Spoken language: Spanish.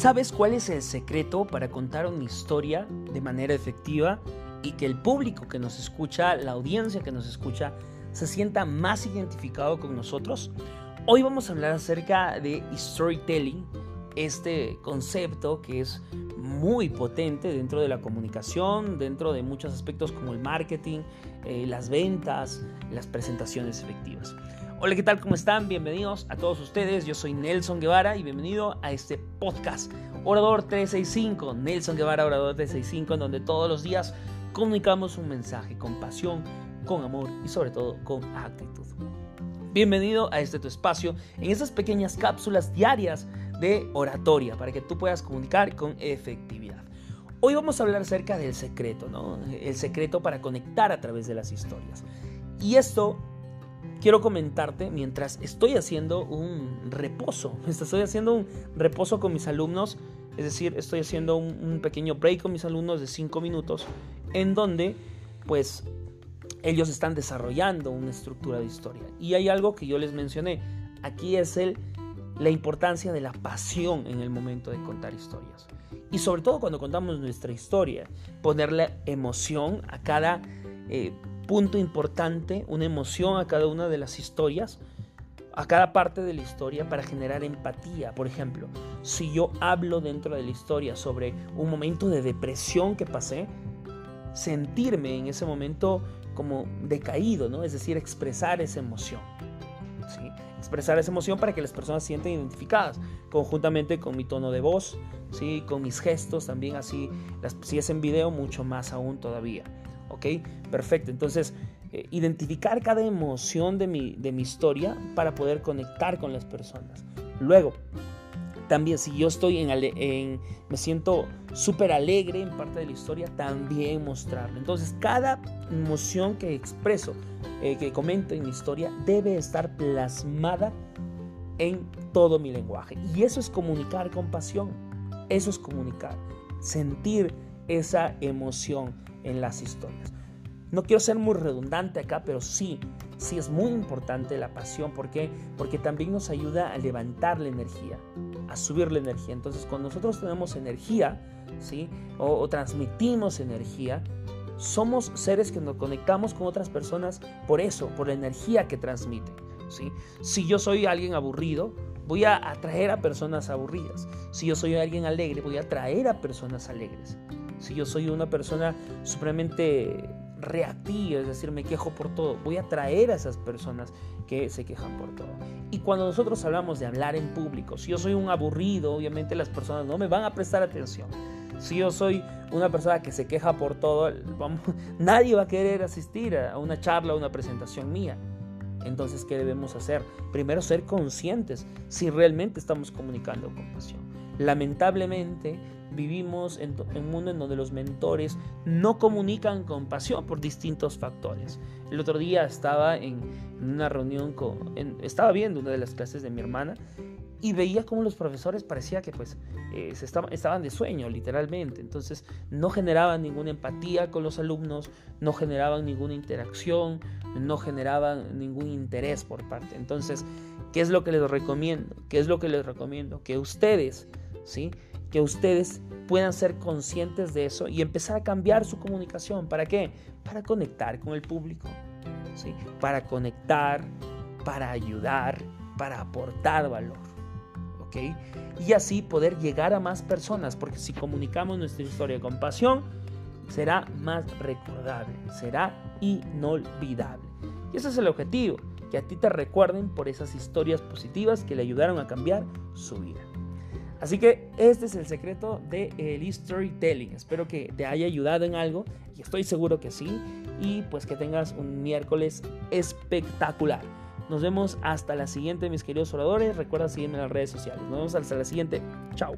¿Sabes cuál es el secreto para contar una historia de manera efectiva y que el público que nos escucha, la audiencia que nos escucha, se sienta más identificado con nosotros? Hoy vamos a hablar acerca de storytelling, este concepto que es muy potente dentro de la comunicación, dentro de muchos aspectos como el marketing, eh, las ventas, las presentaciones efectivas. Hola, ¿qué tal? ¿Cómo están? Bienvenidos a todos ustedes. Yo soy Nelson Guevara y bienvenido a este podcast Orador 365. Nelson Guevara, Orador 365, en donde todos los días comunicamos un mensaje con pasión, con amor y sobre todo con actitud. Bienvenido a este tu espacio en esas pequeñas cápsulas diarias de oratoria para que tú puedas comunicar con efectividad. Hoy vamos a hablar acerca del secreto, ¿no? El secreto para conectar a través de las historias. Y esto quiero comentarte mientras estoy haciendo un reposo. Estoy haciendo un reposo con mis alumnos, es decir, estoy haciendo un, pequeño break con mis alumnos de 5 minutos en donde pues ellos están desarrollando una estructura de historia. Y hay algo que yo les mencioné. Aquí es el, la importancia de la pasión en el momento de contar historias. Y sobre todo cuando contamos nuestra historia, ponerle emoción a cada eh, punto importante, una emoción a cada una de las historias, a cada parte de la historia para generar empatía. Por ejemplo, si yo hablo dentro de la historia sobre un momento de depresión que pasé, sentirme en ese momento como decaído, ¿no? Es decir, expresar esa emoción. ¿sí? Expresar esa emoción para que las personas se sientan identificadas, conjuntamente con mi tono de voz, ¿sí? con mis gestos, también así, si es en video, mucho más aún todavía. ¿Ok? Perfecto. Entonces, eh, identificar cada emoción de mi, de mi historia para poder conectar con las personas. Luego, también si yo estoy en, me siento súper alegre en parte de la historia, también mostrarlo. Entonces, cada emoción que expreso, eh, que comento en mi historia, debe estar plasmada en todo mi lenguaje. Y eso es comunicar con pasión. Eso es comunicar. Sentir esa emoción en las historias. No quiero ser muy redundante acá, pero sí, sí es muy importante la pasión. ¿Por qué? Porque también nos ayuda a levantar la energía, a subir la energía. Entonces, cuando nosotros tenemos energía, ¿sí? O, transmitimos energía, somos seres que nos conectamos con otras personas por eso, por la energía que transmite. ¿sí? Si yo soy alguien aburrido, voy a atraer a personas aburridas. Si yo soy alguien alegre, voy a atraer a personas alegres si yo soy una persona supremamente reactiva, es decir, me quejo por todo, voy a traer a esas personas que se quejan por todo. Y cuando nosotros hablamos de hablar en público, si yo soy un aburrido, obviamente las personas no me van a prestar atención. Si yo soy una persona que se queja por todo, nadie va a querer asistir a una charla o una presentación mía. Entonces, ¿qué debemos hacer? Primero, ser conscientes si realmente estamos comunicando con pasión. Lamentablemente, vivimos en, un mundo en donde los mentores no comunican con pasión por distintos factores. El otro día estaba en, una reunión con, estaba viendo una de las clases de mi hermana y veía como los profesores parecía que pues eh, se estaban de sueño literalmente. Entonces no generaban ninguna empatía con los alumnos no generaban ninguna interacción no generaban ningún interés por parte. Entonces qué es lo que les recomiendo qué es lo que les recomiendo que ustedes sí que ustedes puedan ser conscientes de eso y empezar a cambiar su comunicación. ¿Para qué? Para conectar con el público, ¿sí? para conectar, para ayudar, para aportar valor. ¿ok? Y así poder llegar a más personas, porque si comunicamos nuestra historia con pasión, será más recordable, será inolvidable. Y ese es el objetivo, que a ti te recuerden por esas historias positivas que le ayudaron a cambiar su vida. Así que este es el secreto del de storytelling. Espero que te haya ayudado en algo y estoy seguro que sí. Y pues que tengas un miércoles espectacular. Nos vemos hasta la siguiente, mis queridos oradores. Recuerda seguirme en las redes sociales. Nos vemos hasta la siguiente. Chao.